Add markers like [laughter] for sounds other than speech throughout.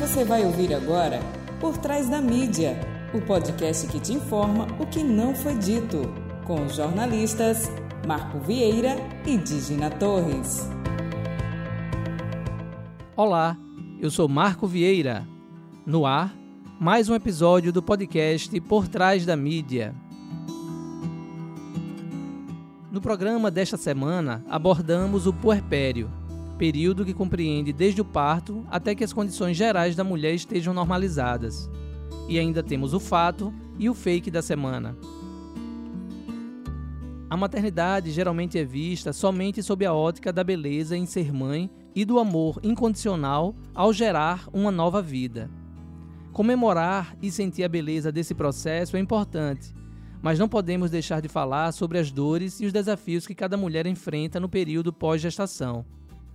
Você vai ouvir agora Por Trás da Mídia, o podcast que te informa o que não foi dito, com os jornalistas Marco Vieira e Digina Torres. Olá, eu sou Marco Vieira. No ar, mais um episódio do podcast Por Trás da Mídia. No programa desta semana, abordamos o puerpério, período que compreende desde o parto até que as condições gerais da mulher estejam normalizadas. E ainda temos o fato e o fake da semana. A maternidade geralmente é vista somente sob a ótica da beleza em ser mãe e do amor incondicional ao gerar uma nova vida. Comemorar e sentir a beleza desse processo é importante, mas não podemos deixar de falar sobre as dores e os desafios que cada mulher enfrenta no período pós-gestação.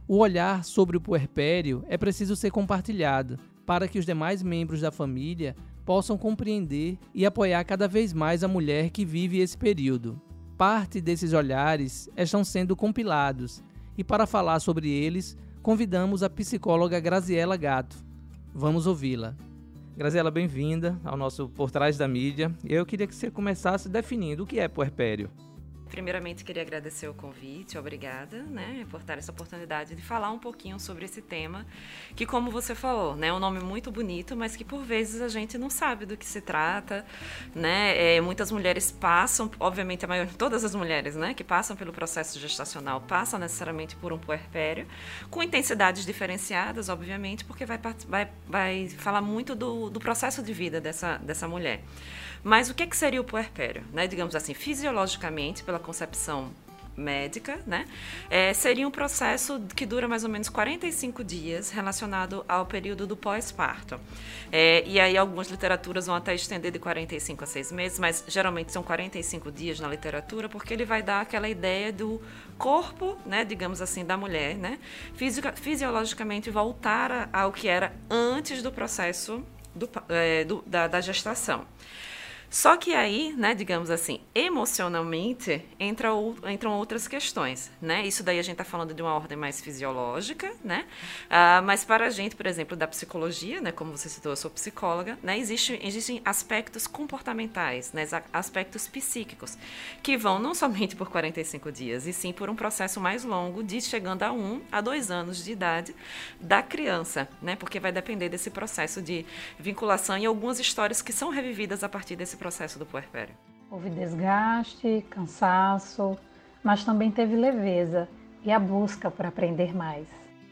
O olhar sobre o puerpério é preciso ser compartilhado para que os demais membros da família possam compreender e apoiar cada vez mais a mulher que vive esse período. Parte desses olhares estão sendo compilados e, para falar sobre eles, convidamos a psicóloga Graziela Gato. Vamos ouvi-la. Graziela, bem-vinda ao nosso Por Trás da Mídia. Eu queria que você começasse definindo o que é puerpério. Primeiramente, queria agradecer o convite, obrigada, né, por ter essa oportunidade de falar um pouquinho sobre esse tema, que, como você falou, né, é um nome muito bonito, mas que por vezes a gente não sabe do que se trata, né, é, muitas mulheres passam, obviamente a maior, todas as mulheres, né, que passam pelo processo gestacional passam necessariamente por um puerpério, com intensidades diferenciadas, obviamente, porque vai, vai, vai falar muito do, do processo de vida dessa, dessa mulher. Mas o que, é que seria o puerpério? Né? Digamos assim, fisiologicamente, pela concepção médica, né? É, seria um processo que dura mais ou menos 45 dias relacionado ao período do pós-parto. É, e aí algumas literaturas vão até estender de 45 a 6 meses, mas geralmente são 45 dias na literatura, porque ele vai dar aquela ideia do corpo, né, digamos assim, da mulher, né? Fisica, fisiologicamente voltar ao que era antes do processo do, é, do, da, da gestação. Só que aí, né, digamos assim, emocionalmente entra ou, entram outras questões, né? Isso daí a gente está falando de uma ordem mais fisiológica, né? Uh, mas para a gente, por exemplo, da psicologia, né, como você citou, eu sou psicóloga, né, existe, existem aspectos comportamentais, né, aspectos psíquicos, que vão não somente por 45 dias, e sim por um processo mais longo, de chegando a um a dois anos de idade da criança, né? Porque vai depender desse processo de vinculação e algumas histórias que são revividas a partir desse processo processo do puerpério? Houve desgaste, cansaço, mas também teve leveza e a busca por aprender mais.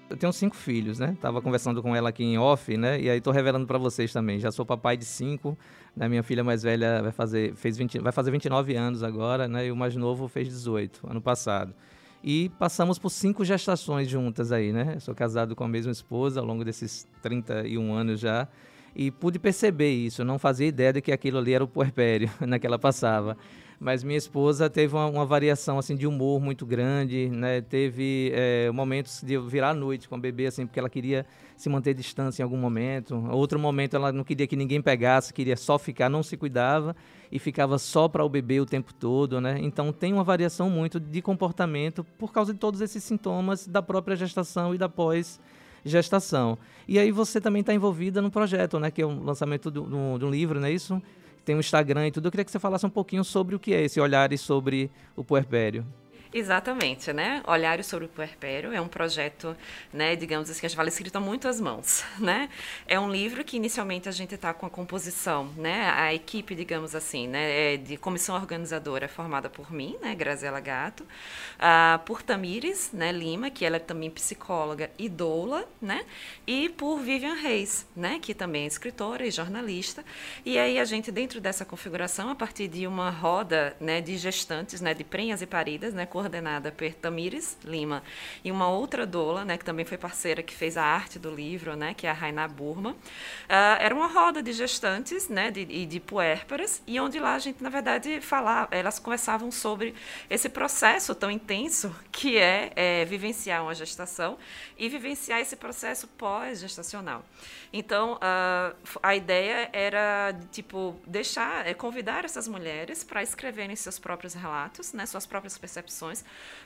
Eu tenho cinco filhos, né? Tava conversando com ela aqui em off, né? E aí tô revelando para vocês também. Já sou papai de cinco, né? Minha filha mais velha vai fazer, fez 20, vai fazer 29 anos agora, né? E o mais novo fez 18, ano passado. E passamos por cinco gestações juntas aí, né? Eu sou casado com a mesma esposa ao longo desses 31 anos já e pude perceber isso. Não fazia ideia de que aquilo ali era o puerpério [laughs] naquela passava. Mas minha esposa teve uma, uma, variação assim de humor muito grande, né? Teve é, momentos de eu virar à noite com a bebê assim, porque ela queria se manter distância em algum momento. Outro momento ela não queria que ninguém pegasse, queria só ficar, não se cuidava e ficava só para o bebê o tempo todo, né? Então tem uma variação muito de comportamento por causa de todos esses sintomas da própria gestação e da pós gestação. E aí você também está envolvida no projeto, né? Que é o lançamento de um livro, não é isso? Tem um Instagram e tudo. Eu queria que você falasse um pouquinho sobre o que é esse olhar e sobre o puerpério. Exatamente, né? Olhares sobre o Puerpério é um projeto, né, digamos assim, a gente fala escrito a muitas mãos, [laughs] né? É um livro que inicialmente a gente está com a composição, né? A equipe, digamos assim, né, é de comissão organizadora formada por mim, né, Graziela Gato, uh, por Tamires, né, Lima, que ela é também psicóloga e doula, né? E por Vivian Reis, né, que também é escritora e jornalista. E aí a gente dentro dessa configuração, a partir de uma roda, né, de gestantes, né, de prenhas e paridas, né, coordenada por Tamires Lima e uma outra doula, né, que também foi parceira que fez a arte do livro, né, que é a Raina Burma. Uh, era uma roda de gestantes, né, de, de, de puérperas e onde lá a gente na verdade falava, elas conversavam sobre esse processo tão intenso que é, é vivenciar uma gestação e vivenciar esse processo pós-gestacional. Então, uh, a ideia era, tipo, deixar, é, convidar essas mulheres para escreverem seus próprios relatos, né, suas próprias percepções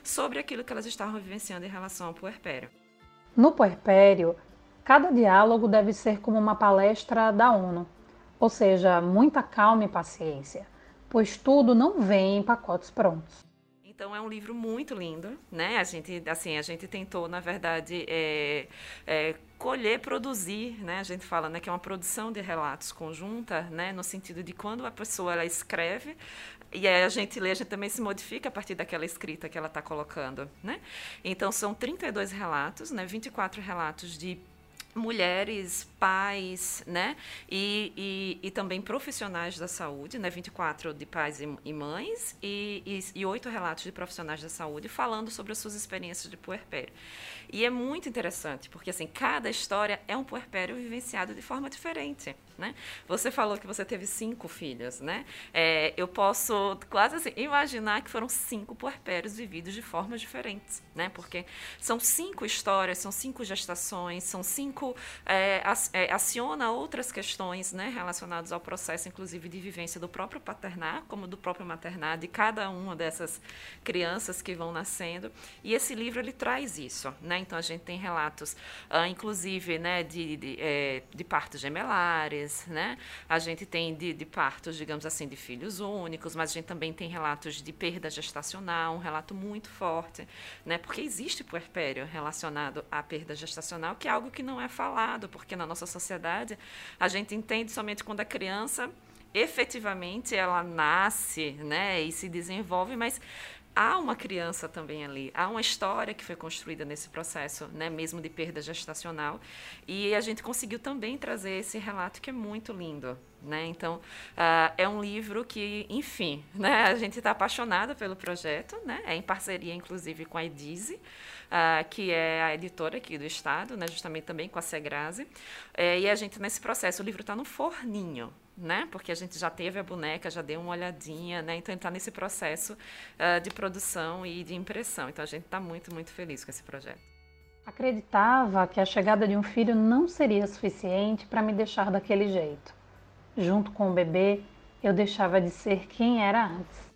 sobre aquilo que elas estavam vivenciando em relação ao puerpério. No puerpério, Cada diálogo deve ser como uma palestra da ONU, ou seja, muita calma e paciência, pois tudo não vem em pacotes prontos. Então é um livro muito lindo, né? A gente, assim, a gente tentou, na verdade, é, é, colher, produzir, né? A gente fala, né, que é uma produção de relatos conjunta, né? No sentido de quando a pessoa ela escreve e aí a gente também se modifica a partir daquela escrita que ela está colocando, né? Então são 32 relatos, né? 24 relatos de mulheres, pais, né? E, e, e, também profissionais da saúde, né? 24 de pais e, e mães e, e, oito relatos de profissionais da saúde falando sobre as suas experiências de puerpério. E é muito interessante, porque assim, cada história é um puerpério vivenciado de forma diferente. Né? Você falou que você teve cinco filhos, né? É, eu posso quase assim, imaginar que foram cinco puerpérios vividos de formas diferentes, né? Porque são cinco histórias, são cinco gestações, são cinco é, é, aciona outras questões, né, relacionadas ao processo, inclusive de vivência do próprio paternar, como do próprio maternar, de cada uma dessas crianças que vão nascendo. E esse livro ele traz isso, né? Então a gente tem relatos, uh, inclusive, né, de, de, é, de partos gemelares né? A gente tem de, de partos, digamos assim, de filhos únicos, mas a gente também tem relatos de perda gestacional, um relato muito forte, né? Porque existe puerpério relacionado à perda gestacional, que é algo que não é falado, porque na nossa sociedade a gente entende somente quando a criança efetivamente ela nasce, né, e se desenvolve, mas há uma criança também ali, há uma história que foi construída nesse processo, né, mesmo de perda gestacional, e a gente conseguiu também trazer esse relato que é muito lindo, né? Então uh, é um livro que, enfim, [laughs] né, a gente está apaixonada pelo projeto, né? É em parceria, inclusive, com a Edize, uh, que é a editora aqui do estado, né, justamente também com a Segrase, é, e a gente nesse processo, o livro está no forninho, né? Porque a gente já teve a boneca, já deu uma olhadinha, né? Então está nesse processo uh, de produção e de impressão. Então a gente está muito, muito feliz com esse projeto. Acreditava que a chegada de um filho não seria suficiente para me deixar daquele jeito. Junto com o bebê, eu deixava de ser quem era antes.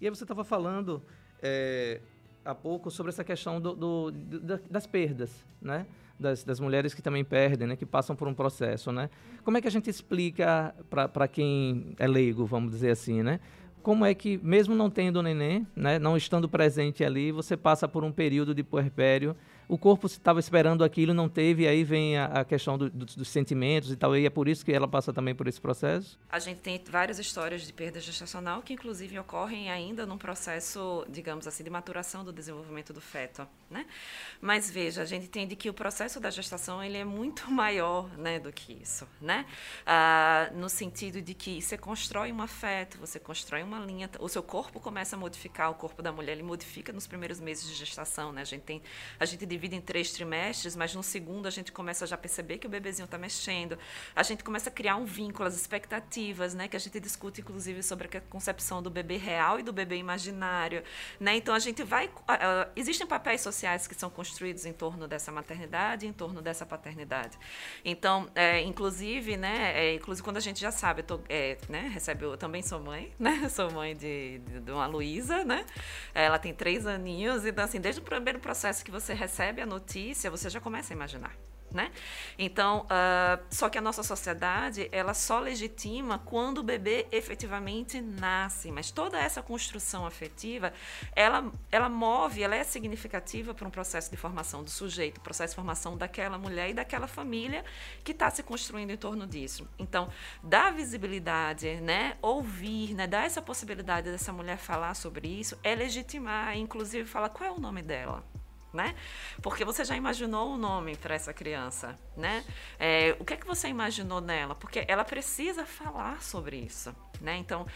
E aí você estava falando é, há pouco sobre essa questão do, do, do, das perdas, né? das, das mulheres que também perdem, né, que passam por um processo, né? Como é que a gente explica para quem é leigo, vamos dizer assim, né? Como é que, mesmo não tendo neném, né, não estando presente ali, você passa por um período de puerpério o corpo estava esperando aquilo, não teve, e aí vem a, a questão do, do, dos sentimentos e tal, e é por isso que ela passa também por esse processo? A gente tem várias histórias de perda gestacional que, inclusive, ocorrem ainda num processo, digamos assim, de maturação do desenvolvimento do feto, né? Mas veja, a gente entende que o processo da gestação ele é muito [laughs] maior, né, do que isso, né? Ah, no sentido de que você constrói um afeto, você constrói uma linha, o seu corpo começa a modificar, o corpo da mulher ele modifica nos primeiros meses de gestação, né? A gente tem, a gente divide em três trimestres, mas no segundo a gente começa já a perceber que o bebezinho está mexendo. A gente começa a criar um vínculo, as expectativas, né? Que a gente discute, inclusive, sobre a concepção do bebê real e do bebê imaginário, né? Então a gente vai... Existem papéis sociais que são construídos em torno dessa maternidade, em torno dessa paternidade. Então, é, inclusive, né? É, inclusive quando a gente já sabe, tô, é, né? Eu também sou mãe, [laughs] né? Sou mãe de, de, de uma Luísa, né? Ela tem três aninhos, então assim, desde o primeiro processo que você recebe recebe a notícia, você já começa a imaginar. Né? Então, uh, só que a nossa sociedade ela só legitima quando o bebê efetivamente nasce, mas toda essa construção afetiva ela, ela move, ela é significativa para um processo de formação do sujeito, processo de formação daquela mulher e daquela família que está se construindo em torno disso. Então, dar visibilidade, né, ouvir, né, dar essa possibilidade dessa mulher falar sobre isso é legitimar, inclusive falar qual é o nome dela né? Porque você já imaginou o nome para essa criança, né? É, o que é que você imaginou nela? Porque ela precisa falar sobre isso, né? Então,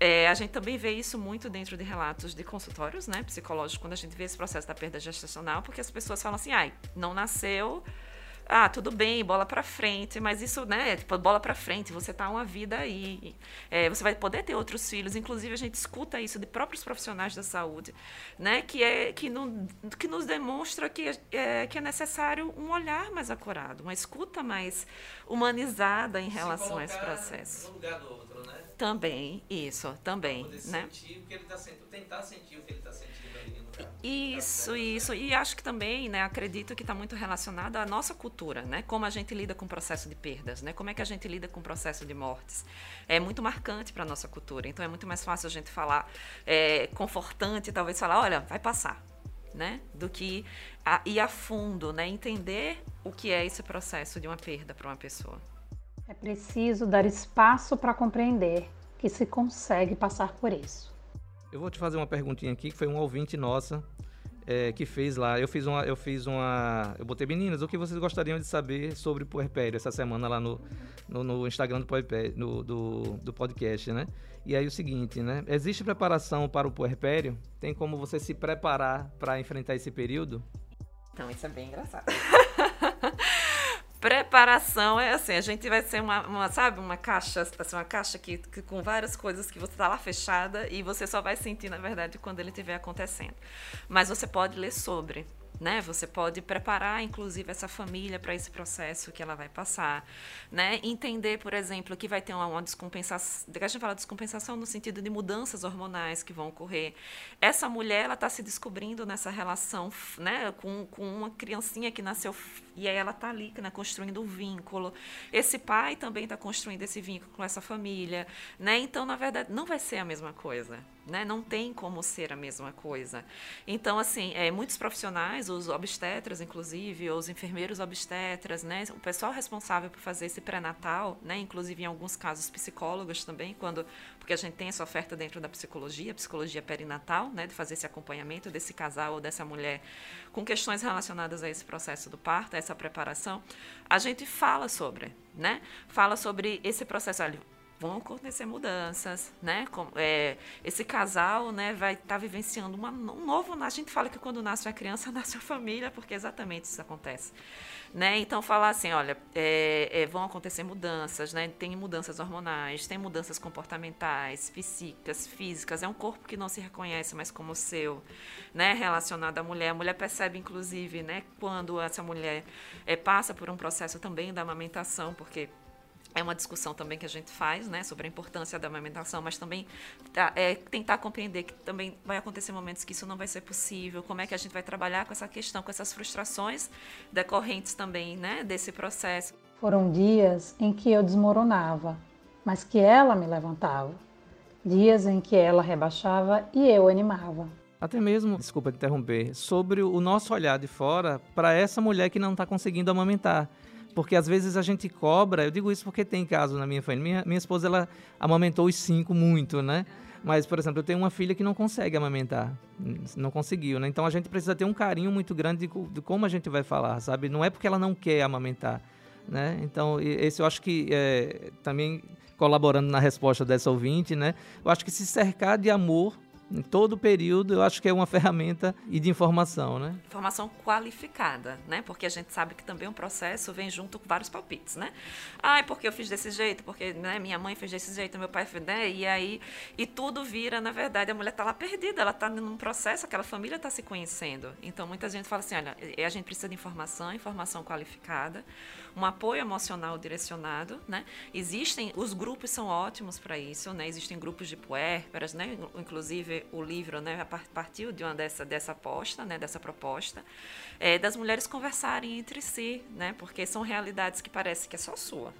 é, a gente também vê isso muito dentro de relatos de consultórios, né, psicológicos, quando a gente vê esse processo da perda gestacional, porque as pessoas falam assim, ai, não nasceu, ah, tudo bem, bola para frente, mas isso, né, tipo, bola para frente, você tá uma vida aí, é, você vai poder ter outros filhos, inclusive a gente escuta isso de próprios profissionais da saúde, né, que é que, no, que nos demonstra que é, que é necessário um olhar mais acurado, uma escuta mais humanizada em relação a esse processo. No lugar do outro, né? Também, isso, também, pra poder né? Sentir o que ele tá sentindo, tentar sentir o que ele está sentindo. Isso, isso. E acho que também, né, acredito que está muito relacionado à nossa cultura, né? Como a gente lida com o processo de perdas, né? Como é que a gente lida com o processo de mortes. É muito marcante para a nossa cultura. Então é muito mais fácil a gente falar, é, confortante, talvez falar, olha, vai passar, né? Do que a, ir a fundo, né? Entender o que é esse processo de uma perda para uma pessoa. É preciso dar espaço para compreender que se consegue passar por isso. Eu vou te fazer uma perguntinha aqui, que foi um ouvinte nossa é, que fez lá. Eu fiz uma. Eu fiz uma. Eu botei meninas, o que vocês gostariam de saber sobre o puerpério essa semana lá no, no, no Instagram do, puerpério, no, do, do podcast, né? E aí o seguinte, né? Existe preparação para o puerpério? Tem como você se preparar para enfrentar esse período? Então, isso é bem engraçado. [laughs] preparação é assim, a gente vai ser uma, uma sabe, uma caixa, assim, uma caixa que, que, com várias coisas que você está lá fechada e você só vai sentir, na verdade, quando ele estiver acontecendo. Mas você pode ler sobre né? Você pode preparar, inclusive, essa família para esse processo que ela vai passar, né? Entender, por exemplo, que vai ter uma, uma descompensação, a gente fala descompensação no sentido de mudanças hormonais que vão ocorrer. Essa mulher, ela está se descobrindo nessa relação, né? Com, com uma criancinha que nasceu e aí ela está ali, né? Construindo um vínculo. Esse pai também está construindo esse vínculo com essa família, né? Então, na verdade, não vai ser a mesma coisa, né? Não tem como ser a mesma coisa. Então, assim, é, muitos profissionais, os obstetras, inclusive, os enfermeiros obstetras, né? O pessoal responsável por fazer esse pré-natal, né? Inclusive, em alguns casos, psicólogos também, quando porque a gente tem essa oferta dentro da psicologia, psicologia perinatal, né? De fazer esse acompanhamento desse casal ou dessa mulher com questões relacionadas a esse processo do parto, a essa preparação. A gente fala sobre, né? Fala sobre esse processo. Ali, vão acontecer mudanças, né? Com, é, esse casal, né, vai estar tá vivenciando uma, um novo. A gente fala que quando nasce a criança [laughs] nasce a família, porque exatamente isso acontece, né? Então falar assim, olha, é, é, vão acontecer mudanças, né? Tem mudanças hormonais, tem mudanças comportamentais, psíquicas, físicas. É um corpo que não se reconhece mais como seu, né? Relacionado à mulher, a mulher percebe inclusive, né? Quando essa mulher é, passa por um processo também da amamentação, porque é uma discussão também que a gente faz, né, sobre a importância da amamentação, mas também tá, é, tentar compreender que também vai acontecer momentos que isso não vai ser possível, como é que a gente vai trabalhar com essa questão, com essas frustrações decorrentes também, né, desse processo. Foram dias em que eu desmoronava, mas que ela me levantava. Dias em que ela rebaixava e eu animava. Até mesmo, desculpa te interromper, sobre o nosso olhar de fora para essa mulher que não está conseguindo amamentar porque às vezes a gente cobra, eu digo isso porque tem caso na minha família. Minha, minha esposa, ela amamentou os cinco muito, né? Mas, por exemplo, eu tenho uma filha que não consegue amamentar, não conseguiu, né? Então a gente precisa ter um carinho muito grande de, de como a gente vai falar, sabe? Não é porque ela não quer amamentar, né? Então, esse eu acho que é, também colaborando na resposta dessa ouvinte, né? Eu acho que se cercar de amor em todo o período, eu acho que é uma [laughs] ferramenta e de informação, né? Informação qualificada, né? Porque a gente sabe que também um processo vem junto com vários palpites, né? Ah, é porque eu fiz desse jeito, porque né, minha mãe fez desse jeito, meu pai fez, né? E aí, e tudo vira, na verdade, a mulher está lá perdida, ela está num processo, aquela família está se conhecendo. Então, muita gente fala assim, olha, a gente precisa de informação, informação qualificada, um apoio emocional direcionado, né? Existem, os grupos são ótimos para isso, né? Existem grupos de puérperas, né? Inclusive o livro, né? Partiu de uma dessa dessa aposta, né? Dessa proposta, é, das mulheres conversarem entre si, né? Porque são realidades que parece que é só sua,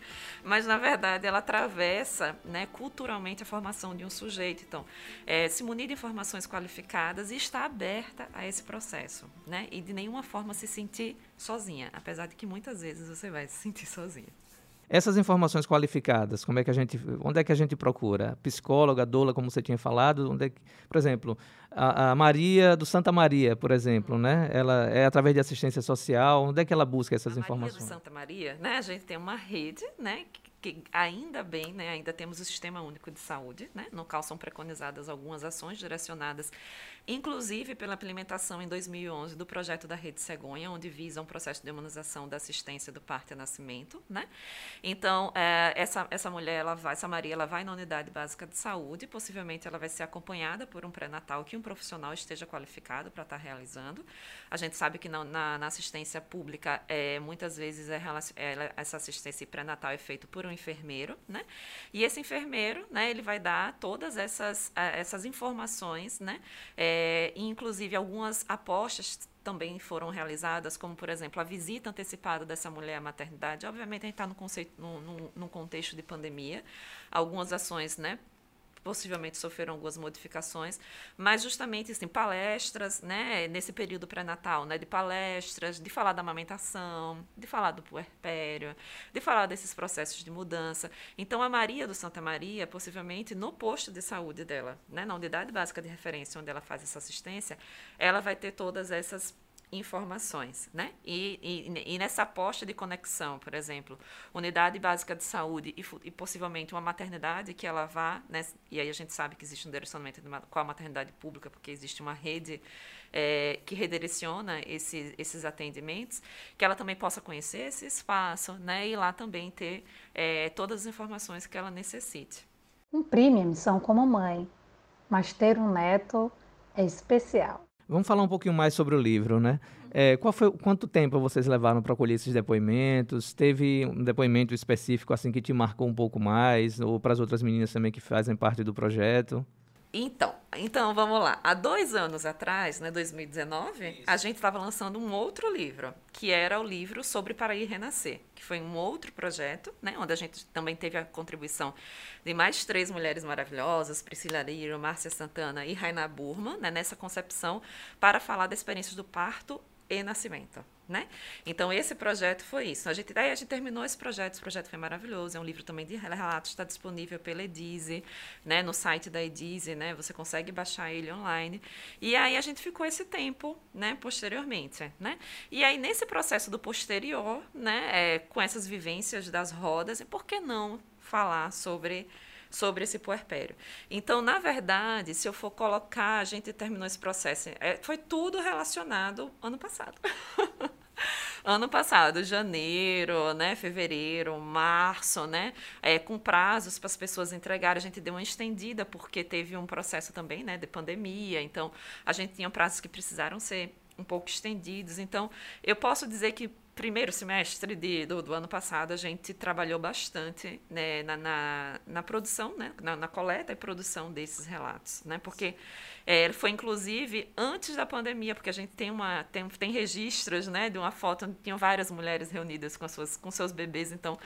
[laughs] mas na verdade ela atravessa, né? Culturalmente a formação de um sujeito. Então, é, se munir de informações qualificadas e estar aberta a esse processo, né? E de nenhuma forma se sentir sozinha, apesar de que muitas vezes você vai se sentir sozinha. Essas informações qualificadas, como é que a gente, onde é que a gente procura? Psicóloga, doula, como você tinha falado, onde é que, por exemplo, a, a, Maria do Santa Maria, por exemplo, né? Ela é através de assistência social, onde é que ela busca essas a informações? Maria do Santa Maria, né? A gente tem uma rede, né, que ainda bem, né, ainda temos o Sistema Único de Saúde, né, no qual são preconizadas algumas ações direcionadas, inclusive pela implementação em 2011 do projeto da Rede Cegonha, onde visa um processo de humanização da assistência do parto e nascimento, né. Então, é, essa, essa mulher, ela vai, essa Maria, ela vai na unidade básica de saúde, possivelmente ela vai ser acompanhada por um pré-natal que um profissional esteja qualificado para estar tá realizando. A gente sabe que na, na, na assistência pública, é, muitas vezes é, é, essa assistência pré-natal é feita por um enfermeiro, né? E esse enfermeiro, né, ele vai dar todas essas, essas informações, né? É, inclusive algumas apostas também foram realizadas, como, por exemplo, a visita antecipada dessa mulher à maternidade. Obviamente, a gente está no, no, no, contexto de pandemia, algumas ações né, possivelmente sofreram algumas modificações, mas justamente assim, palestras, né, nesse período pré-natal, né, de palestras, de falar da amamentação, de falar do puerpério, de falar desses processos de mudança. Então a Maria do Santa Maria, possivelmente no posto de saúde dela, né, na unidade básica de referência onde ela faz essa assistência, ela vai ter todas essas informações, né? E, e, e, nessa aposta de conexão, por exemplo, unidade básica de saúde e, e, possivelmente uma maternidade que ela vá, né? E aí a gente sabe que existe um direcionamento com a maternidade pública, porque existe uma rede é, que redireciona esses, esses atendimentos, que ela também possa conhecer esse espaço, né? E lá também ter é, todas as informações que ela necessite. Cumprir minha missão como mãe, mas ter um neto é especial. Vamos falar um pouquinho mais sobre o livro, né? É, qual foi, quanto tempo vocês levaram para colher esses depoimentos? Teve um depoimento específico assim que te marcou um pouco mais, ou para as outras meninas também que fazem parte do projeto? Então, então vamos lá. Há dois anos atrás, né, 2019, Isso. a gente estava lançando um outro livro, que era o livro sobre Paraí Renascer, que foi um outro projeto, né, onde a gente também teve a contribuição de mais três mulheres maravilhosas, Priscila Liro, Márcia Santana e Raina Burma, né, nessa concepção para falar da experiência do parto e nascimento. Né? Então, esse projeto foi isso. A gente, daí a gente terminou esse projeto, esse projeto foi maravilhoso, é um livro também de relatos, está disponível pela Edize, né? no site da Edize, né? você consegue baixar ele online. E aí a gente ficou esse tempo, né? posteriormente. Né? E aí, nesse processo do posterior, né? É, com essas vivências das rodas, por que não falar sobre sobre esse puerpério. Então, na verdade, se eu for colocar, a gente terminou esse processo, é, foi tudo relacionado ano passado. [laughs] [laughs] ano passado, janeiro, né, fevereiro, março, né, é, com prazos para as pessoas entregarem, a gente deu uma estendida porque teve um processo também, né, de pandemia, então a gente tinha prazos que precisaram ser um pouco estendidos. Então, eu posso dizer que primeiro semestre de, do, do, ano passado, a gente trabalhou bastante né, na, na, na, produção, né, na, na, coleta e produção desses relatos, né, porque é, foi inclusive antes da pandemia, porque a gente tem, uma, tem, tem registros né, de uma foto onde tinham várias mulheres reunidas com, suas, com seus bebês, então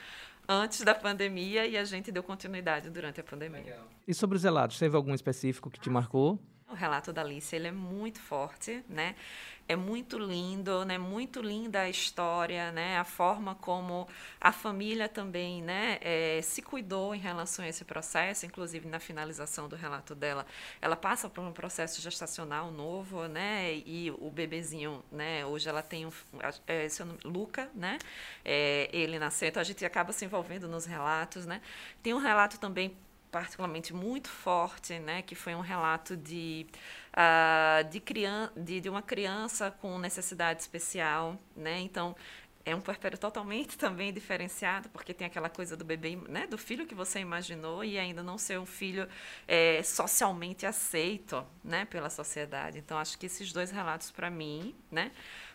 antes da pandemia e a gente deu continuidade durante a pandemia. Legal. E sobre os relatos, teve algum específico que te marcou? O relato da Alice ele é muito forte, né? É muito lindo, né? Muito linda a história, né? A forma como a família também, né? É, se cuidou em relação a esse processo, inclusive na finalização do relato dela, ela passa por um processo gestacional novo, né? E o bebezinho, né? Hoje ela tem um, é, seu nome, Luca, né? É, ele nasceu, então a gente acaba se envolvendo nos relatos, né? Tem um relato também particularmente muito forte, né, que foi um relato de, uh, de, criança, de, de, uma criança com necessidade especial, né, então é um puerpério totalmente [laughs] também diferenciado, porque tem aquela coisa do bebê, né, do filho que você imaginou e ainda não ser um filho é, socialmente aceito, né, pela sociedade. Então acho que esses dois relatos para mim, né,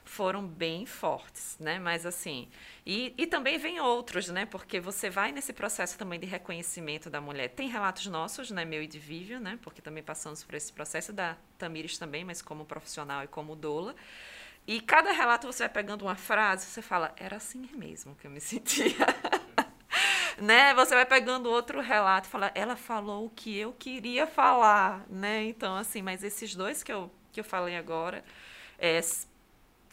foram bem fortes, né? Mas assim, e, e também vem outros, né? Porque você vai nesse processo também de reconhecimento da mulher. Tem relatos nossos, né? Meu e de Vívio, né? Porque também passamos por esse processo da Tamires também, mas como profissional e como doula. E cada relato você vai pegando uma frase, você fala, era assim mesmo que eu me [laughs] sentia. né? Você vai pegando outro relato fala, ela falou o que eu queria falar, né? Então, assim, mas esses dois que eu, que eu falei agora, é,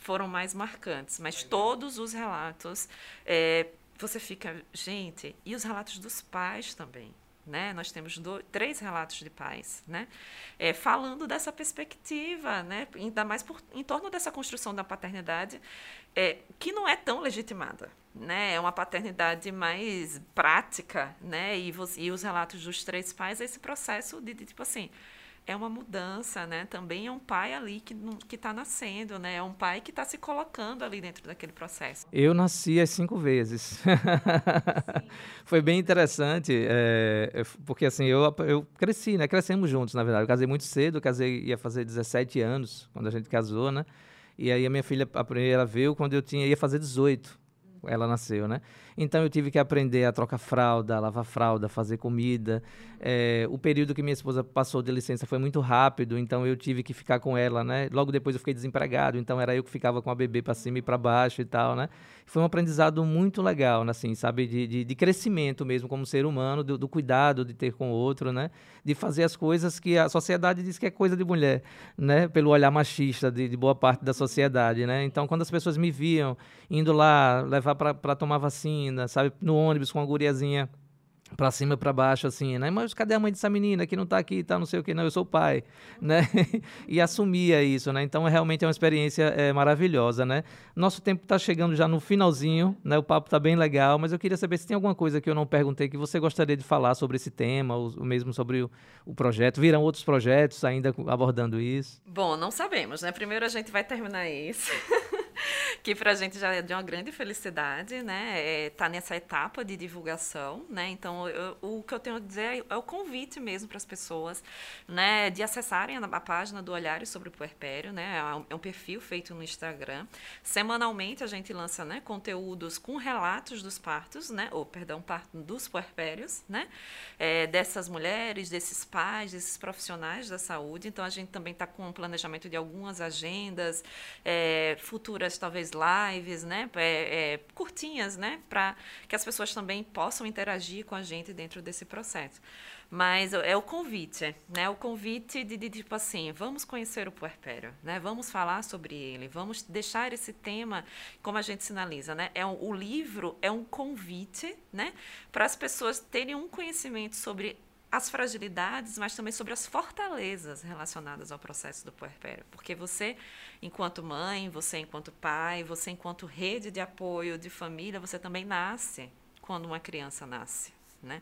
foram mais marcantes, mas todos os relatos, é, você fica, gente, e os relatos dos pais também. Né? Nós temos dois, três relatos de pais, né? É, falando dessa perspectiva, né? ainda mais por, em torno dessa construção da paternidade, é, que não é tão legitimada. Né? É uma paternidade mais prática, né? e, e os relatos dos três pais, esse processo de, de tipo assim, é uma mudança, né? Também é um pai ali que que está nascendo, né? É um pai que está se colocando ali dentro daquele processo. Eu nasci as cinco vezes. [laughs] Foi bem interessante, é, porque assim eu, eu cresci, né? Crescemos juntos, na verdade. Eu casei muito cedo, casei ia fazer 17 anos quando a gente casou, né? E aí a minha filha a primeira veio quando eu tinha ia fazer 18. Ela nasceu, né? Então eu tive que aprender a trocar fralda, lavar fralda, fazer comida. É, o período que minha esposa passou de licença foi muito rápido, então eu tive que ficar com ela, né? Logo depois eu fiquei desempregado, então era eu que ficava com a bebê para cima e para baixo e tal, né? Foi um aprendizado muito legal, assim, sabe? De, de, de crescimento mesmo como ser humano, do, do, cuidado de ter com o outro, né? De fazer as coisas que a sociedade diz que é coisa de mulher, né? Pelo olhar machista de, de boa parte da sociedade, né? Então, quando as pessoas me viam indo lá levar para tomar vacina, sabe? No ônibus com uma guriazinha para cima para baixo assim, né? Mas cadê a mãe dessa menina que não está aqui, tá não sei o que, não, eu sou o pai, [laughs] né? e assumia isso, né? Então realmente é uma experiência é, maravilhosa, né? Nosso tempo está chegando já no finalzinho, né? O papo está bem legal, mas eu queria saber se tem alguma coisa que eu não perguntei que você gostaria de falar sobre esse tema, ou, ou mesmo sobre o, o projeto. Virão outros projetos ainda abordando isso? Bom, não sabemos, né? Primeiro a gente vai terminar isso. [laughs] [laughs] que para a gente já é de uma grande felicidade, né? É, tá nessa etapa de divulgação, né? Então, eu, o que eu tenho a dizer é o convite mesmo para as pessoas, né? De acessarem a, a, página do Olhares sobre o Puerpério, né? É um, é um, perfil feito no Instagram. Semanalmente a gente lança, né? Conteúdos com relatos dos partos, né? Ou, perdão, parto dos puerpérios, né? É, dessas mulheres, desses pais, desses profissionais da saúde. Então, a gente também está com um planejamento de algumas agendas é, talvez lives, né, é, é, curtinhas, né, para que as pessoas também possam interagir com a gente dentro desse processo. Mas é o convite, né? O convite de, de, tipo assim, vamos conhecer o puerpério, né? Vamos falar sobre ele, vamos deixar esse tema, como a gente sinaliza, né? É um, o livro é um convite, né? Para as pessoas terem um conhecimento sobre as fragilidades, mas também sobre as fortalezas relacionadas ao processo do puerpério. Porque você, enquanto mãe, você enquanto pai, você enquanto rede de apoio de família, você também nasce quando uma criança nasce. Né?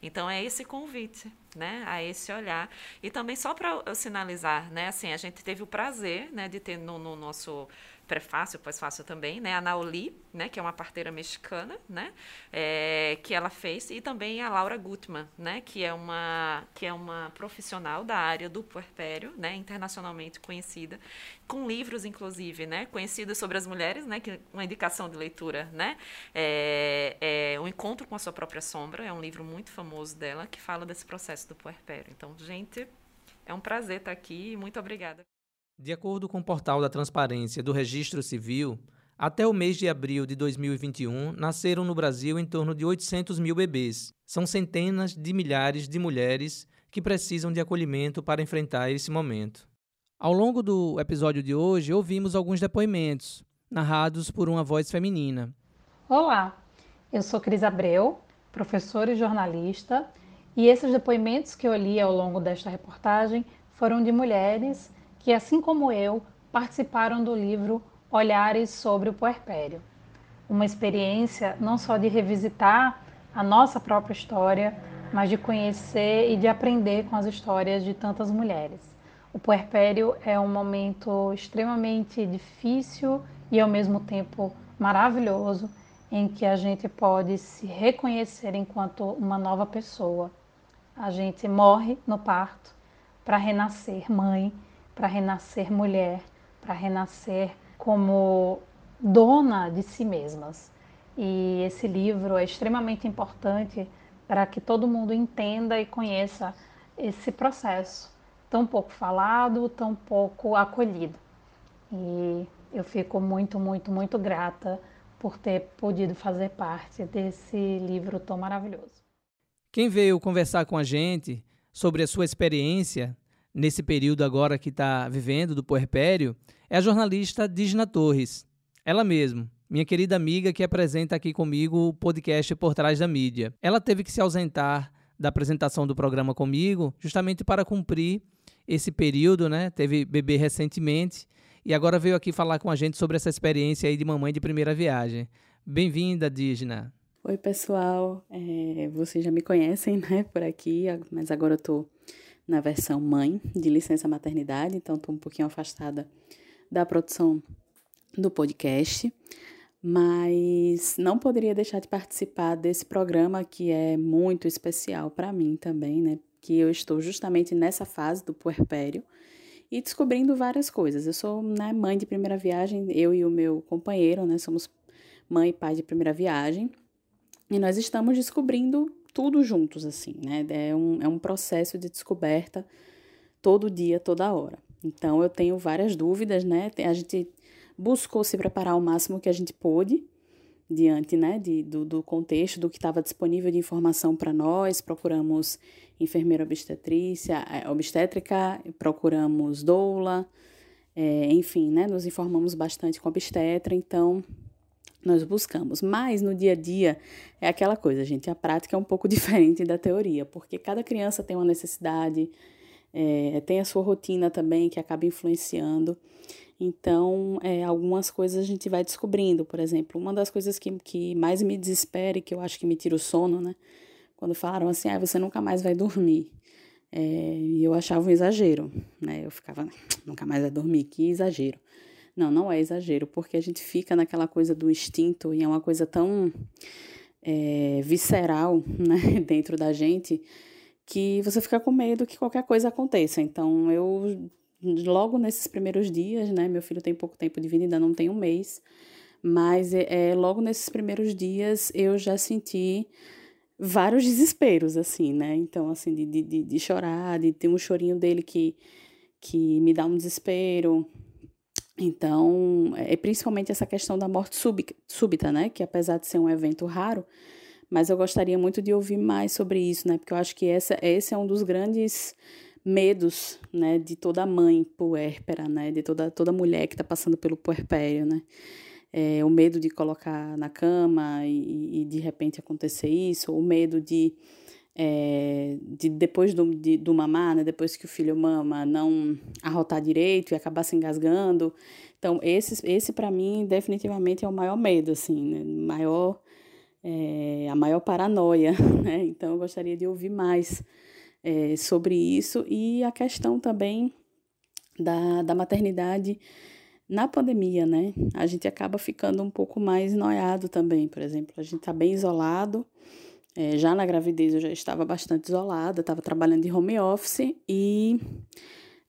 Então é esse convite, né, a esse olhar e também só para sinalizar, né, assim a gente teve o prazer, né, de ter no, no nosso prefácio, pós-fácil também, né? A Naoli, né? Que é uma parteira mexicana, né? É, que ela fez e também a Laura Gutmann, né? Que é uma que é uma profissional da área do puerpério, né? Internacionalmente conhecida, com livros inclusive, né? Conhecidos sobre as mulheres, né? Que uma indicação de leitura, né? É, é o encontro com a sua própria sombra é um livro muito famoso dela que fala desse processo do puerpério. Então, gente, é um prazer estar aqui e muito obrigada. De acordo com o portal da Transparência do Registro Civil, até o mês de abril de 2021, nasceram no Brasil em torno de 800 mil bebês. São centenas de milhares de mulheres que precisam de acolhimento para enfrentar esse momento. Ao longo do episódio de hoje, ouvimos alguns depoimentos, narrados por uma voz feminina. Olá, eu sou Cris Abreu, professora e jornalista, e esses depoimentos que eu li ao longo desta reportagem foram de mulheres que, assim como eu, participaram do livro Olhares sobre o Puerpério. Uma experiência não só de revisitar a nossa própria história, mas de conhecer e de aprender com as histórias de tantas mulheres. O puerpério é um momento extremamente difícil e ao mesmo tempo maravilhoso em que a gente pode se reconhecer enquanto uma nova pessoa. A gente morre no parto para renascer mãe para renascer mulher, para renascer como dona de si mesmas. E esse livro é extremamente importante para que todo mundo entenda e conheça esse processo tão pouco falado, tão pouco acolhido. E eu fico muito, muito, muito grata por ter podido fazer parte desse livro tão maravilhoso. Quem veio conversar com a gente sobre a sua experiência nesse período agora que está vivendo do puerpério é a jornalista Digna Torres. Ela mesma, minha querida amiga que apresenta aqui comigo o podcast Por Trás da Mídia. Ela teve que se ausentar da apresentação do programa comigo justamente para cumprir esse período, né? Teve bebê recentemente e agora veio aqui falar com a gente sobre essa experiência aí de mamãe de primeira viagem. Bem-vinda, Digna. Oi, pessoal. É, vocês já me conhecem, né, por aqui, mas agora eu tô na versão mãe de licença maternidade, então estou um pouquinho afastada da produção do podcast, mas não poderia deixar de participar desse programa que é muito especial para mim também, né? Que eu estou justamente nessa fase do puerpério e descobrindo várias coisas. Eu sou né, mãe de primeira viagem, eu e o meu companheiro, né? Somos mãe e pai de primeira viagem. E nós estamos descobrindo tudo juntos, assim, né? É um, é um processo de descoberta todo dia, toda hora. Então, eu tenho várias dúvidas, né? A gente buscou se preparar o máximo que a gente pôde diante né, de, do, do contexto, do que estava disponível de informação para nós. Procuramos enfermeira obstetrícia, é, obstétrica, procuramos doula, é, enfim, né, nos informamos bastante com a obstetra, então nós buscamos. Mas no dia a dia é aquela coisa, gente, a prática é um pouco [laughs] diferente da teoria, porque cada criança tem uma necessidade, é, tem a sua rotina também que acaba influenciando. Então, é, algumas coisas a gente vai descobrindo. Por exemplo, uma das coisas que, que mais me desespera e que eu acho que me tira o sono, né? Quando falaram assim, ah, você nunca mais vai dormir. É, e eu achava um exagero, né? Eu ficava, nunca mais vai dormir, que exagero. Não, não é exagero, porque a gente fica naquela coisa do instinto e é uma coisa tão é, visceral, [laughs] né, dentro da gente, que você fica com medo que qualquer coisa aconteça. Então, eu logo nesses primeiros dias, né? Meu filho tem pouco tempo de vida, ainda não tem um mês, mas é, é, logo nesses primeiros dias eu já senti vários desesperos, assim, né? Então, assim, de, de, de chorar, de ter um chorinho dele que, que me dá um desespero. Então, é principalmente essa questão da morte súbita, né? Que apesar de ser um evento raro, mas eu gostaria muito de ouvir mais sobre isso, né? Porque eu acho que essa, esse é um dos grandes medos, né, de toda mãe puérpera, né, de toda, toda mulher que está passando pelo puerpério, né, é, o medo de colocar na cama e, e, de repente acontecer isso, o medo de, é, de depois do, de, do mamar, né, depois que o filho mama, não arrotar direito e acabar se engasgando. Então, esse, esse para mim, definitivamente é o maior medo, assim, né, maior, é, a maior paranoia, [laughs] né, então eu gostaria de ouvir mais é, sobre isso e a questão também da, da maternidade na pandemia, né? A gente acaba ficando um pouco mais noiado também, por exemplo, a gente está bem isolado. É, já na gravidez eu já estava bastante isolada, estava trabalhando de home office e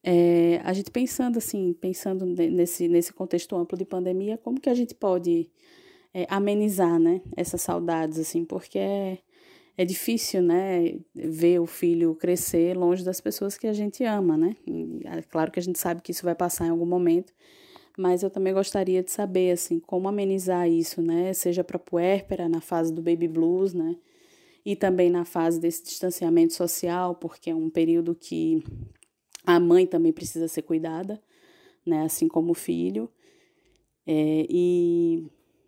é, a gente pensando assim, pensando nesse, nesse contexto amplo de pandemia, como que a gente pode é, amenizar, né, essas saudades, assim, porque é, é difícil, né, ver o filho crescer longe das pessoas que a gente ama, né? É claro que a gente sabe que isso vai passar em algum momento, mas eu também gostaria de saber, assim, como amenizar isso, né? Seja para puérpera, na fase do baby blues, né? E também na fase desse distanciamento social, porque é um período que a mãe também precisa ser cuidada, né? Assim como o filho. É, e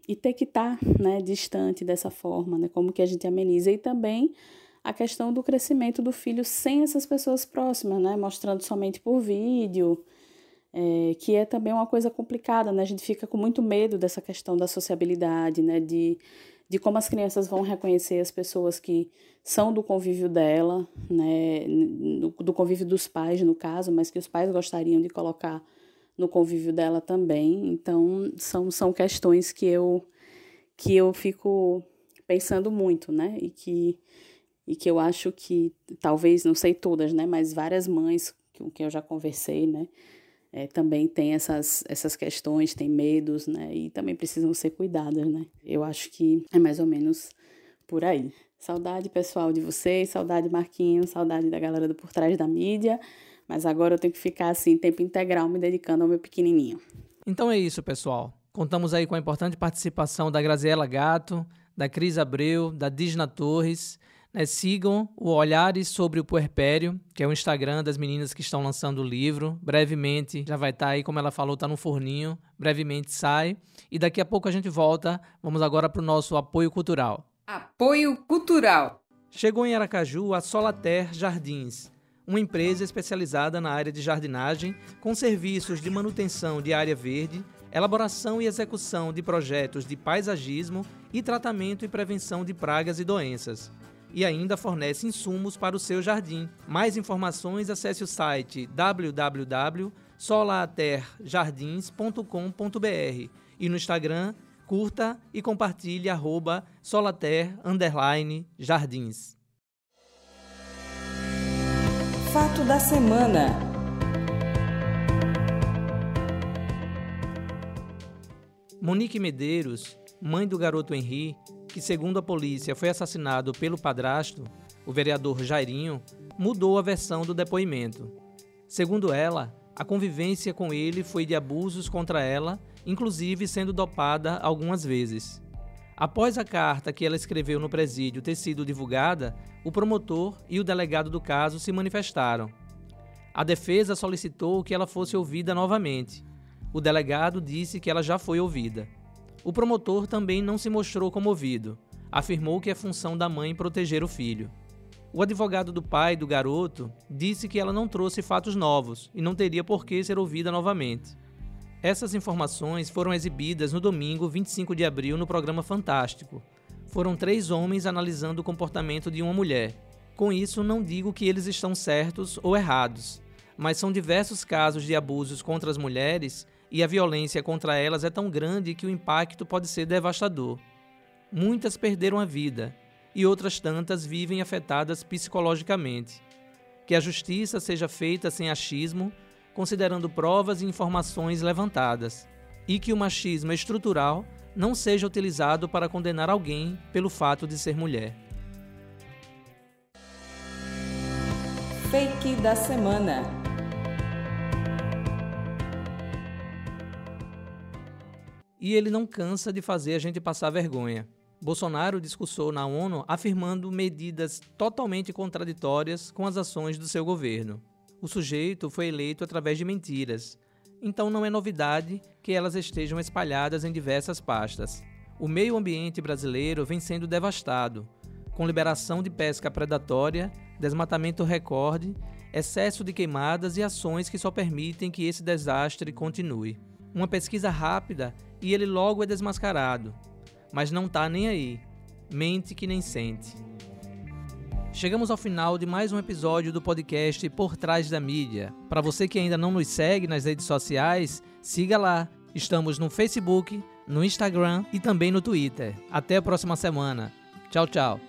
e ter que estar tá, né, distante dessa forma, né, como que a gente ameniza. E também a questão do crescimento do filho sem essas pessoas próximas, né, mostrando somente por vídeo, é, que é também uma coisa complicada, né, a gente fica com muito medo dessa questão da sociabilidade, né, de, de como as crianças vão reconhecer as pessoas que são do convívio dela, né, do, convívio dos pais, no caso, mas que os pais gostariam de colocar no convívio dela também. Então, são, são questões que eu, que eu fico pensando muito, né? E que, e que eu acho que, talvez, não sei todas, né? Mas várias mães com quem eu já conversei, né? É, também tem essas, essas questões, tem medos, né? E também precisam ser cuidadas, né? Eu acho que é mais ou menos por aí. Saudade pessoal de vocês, saudade Marquinhos, saudade da galera do Por Trás da Mídia. Mas agora eu tenho que ficar assim, tempo integral, me dedicando ao meu pequenininho. Então é isso, pessoal. Contamos aí com a importante participação da Graziela Gato, da Cris Abreu, da Disna Torres. Né? Sigam o Olhares sobre o Puerpério, que é o Instagram das meninas que estão lançando o livro. Brevemente já vai estar tá aí, como ela falou, está no forninho. Brevemente sai. E daqui a pouco a gente volta. Vamos agora para o nosso apoio cultural. Apoio cultural. Chegou em Aracaju a Solater Jardins uma empresa especializada na área de jardinagem, com serviços de manutenção de área verde, elaboração e execução de projetos de paisagismo e tratamento e prevenção de pragas e doenças. E ainda fornece insumos para o seu jardim. Mais informações acesse o site www.solaterjardins.com.br e no Instagram curta e compartilhe arroba solater jardins. Fato da semana. Monique Medeiros mãe do garoto Henri, que segundo a polícia foi assassinado pelo padrasto, o vereador Jairinho, mudou a versão do depoimento. Segundo ela, a convivência com ele foi de abusos contra ela, inclusive sendo dopada algumas vezes. Após a carta que ela escreveu no presídio ter sido divulgada, o promotor e o delegado do caso se manifestaram. A defesa solicitou que ela fosse ouvida novamente. O delegado disse que ela já foi ouvida. O promotor também não se mostrou comovido. Afirmou que é função da mãe proteger o filho. O advogado do pai do garoto disse que ela não trouxe fatos novos e não teria por que ser ouvida novamente. Essas informações foram exibidas no domingo 25 de abril no programa Fantástico. Foram três homens analisando o comportamento de uma mulher. Com isso, não digo que eles estão certos ou errados, mas são diversos casos de abusos contra as mulheres e a violência contra elas é tão grande que o impacto pode ser devastador. Muitas perderam a vida e outras tantas vivem afetadas psicologicamente. Que a justiça seja feita sem achismo, considerando provas e informações levantadas, e que o machismo estrutural não seja utilizado para condenar alguém pelo fato de ser mulher. Fake da semana. E ele não cansa de fazer a gente passar vergonha. Bolsonaro discursou na ONU afirmando medidas totalmente contraditórias com as ações do seu governo. O sujeito foi eleito através de mentiras, então não é novidade que elas estejam espalhadas em diversas pastas. O meio ambiente brasileiro vem sendo devastado, com liberação de pesca predatória, desmatamento recorde, excesso de queimadas e ações que só permitem que esse desastre continue. Uma pesquisa rápida e ele logo é desmascarado, mas não tá nem aí. Mente que nem sente. Chegamos ao final de mais um episódio do podcast Por Trás da Mídia. Para você que ainda não nos segue nas redes sociais, siga lá. Estamos no Facebook, no Instagram e também no Twitter. Até a próxima semana. Tchau, tchau.